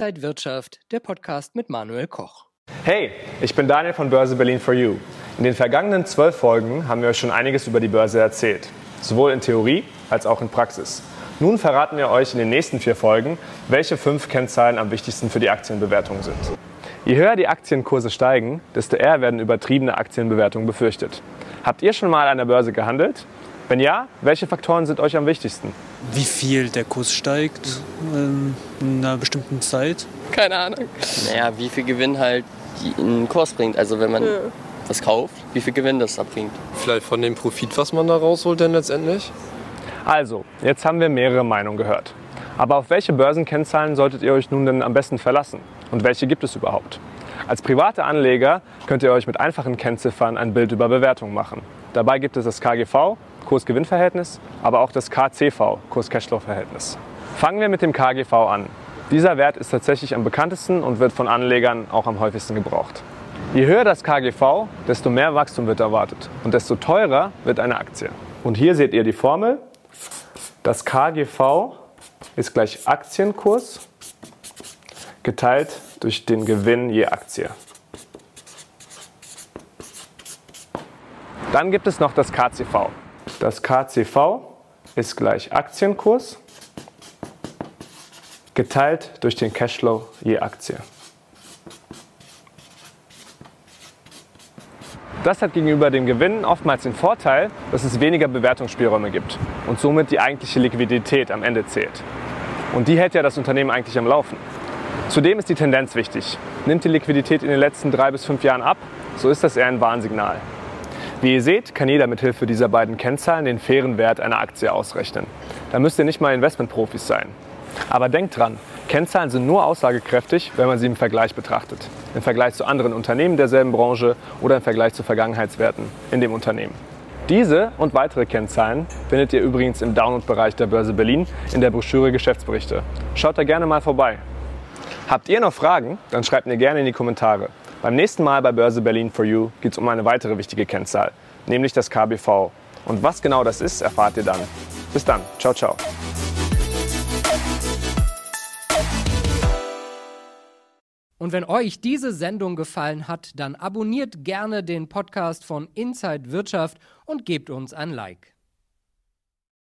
Inside Wirtschaft, der Podcast mit Manuel Koch. Hey, ich bin Daniel von Börse Berlin for You. In den vergangenen zwölf Folgen haben wir euch schon einiges über die Börse erzählt, sowohl in Theorie als auch in Praxis. Nun verraten wir euch in den nächsten vier Folgen, welche fünf Kennzahlen am wichtigsten für die Aktienbewertung sind. Je höher die Aktienkurse steigen, desto eher werden übertriebene Aktienbewertungen befürchtet. Habt ihr schon mal an der Börse gehandelt? Wenn ja, welche Faktoren sind euch am wichtigsten? Wie viel der Kurs steigt in einer bestimmten Zeit. Keine Ahnung. Naja, wie viel Gewinn halt einen Kurs bringt. Also wenn man ja. was kauft, wie viel Gewinn das abbringt. Vielleicht von dem Profit, was man da rausholt denn letztendlich? Also, jetzt haben wir mehrere Meinungen gehört. Aber auf welche Börsenkennzahlen solltet ihr euch nun denn am besten verlassen? Und welche gibt es überhaupt? Als private Anleger könnt ihr euch mit einfachen Kennziffern ein Bild über Bewertung machen. Dabei gibt es das KGV, Kurs-Gewinn-Verhältnis, aber auch das KCV, Kurs-Cashflow-Verhältnis. Fangen wir mit dem KGV an. Dieser Wert ist tatsächlich am bekanntesten und wird von Anlegern auch am häufigsten gebraucht. Je höher das KGV, desto mehr Wachstum wird erwartet und desto teurer wird eine Aktie. Und hier seht ihr die Formel. Das KGV ist gleich Aktienkurs geteilt durch den Gewinn je Aktie. Dann gibt es noch das KCV. Das KCV ist gleich Aktienkurs geteilt durch den Cashflow je Aktie. Das hat gegenüber dem Gewinn oftmals den Vorteil, dass es weniger Bewertungsspielräume gibt und somit die eigentliche Liquidität am Ende zählt. Und die hält ja das Unternehmen eigentlich am Laufen. Zudem ist die Tendenz wichtig. Nimmt die Liquidität in den letzten drei bis fünf Jahren ab, so ist das eher ein Warnsignal. Wie ihr seht, kann jeder mit Hilfe dieser beiden Kennzahlen den fairen Wert einer Aktie ausrechnen. Da müsst ihr nicht mal Investmentprofis sein. Aber denkt dran, Kennzahlen sind nur aussagekräftig, wenn man sie im Vergleich betrachtet. Im Vergleich zu anderen Unternehmen derselben Branche oder im Vergleich zu Vergangenheitswerten in dem Unternehmen. Diese und weitere Kennzahlen findet ihr übrigens im Download-Bereich der Börse Berlin in der Broschüre Geschäftsberichte. Schaut da gerne mal vorbei. Habt ihr noch Fragen? Dann schreibt mir gerne in die Kommentare. Beim nächsten Mal bei Börse Berlin for You geht es um eine weitere wichtige Kennzahl, nämlich das KBV. Und was genau das ist, erfahrt ihr dann. Bis dann. Ciao, ciao. Und wenn euch diese Sendung gefallen hat, dann abonniert gerne den Podcast von Inside Wirtschaft und gebt uns ein Like.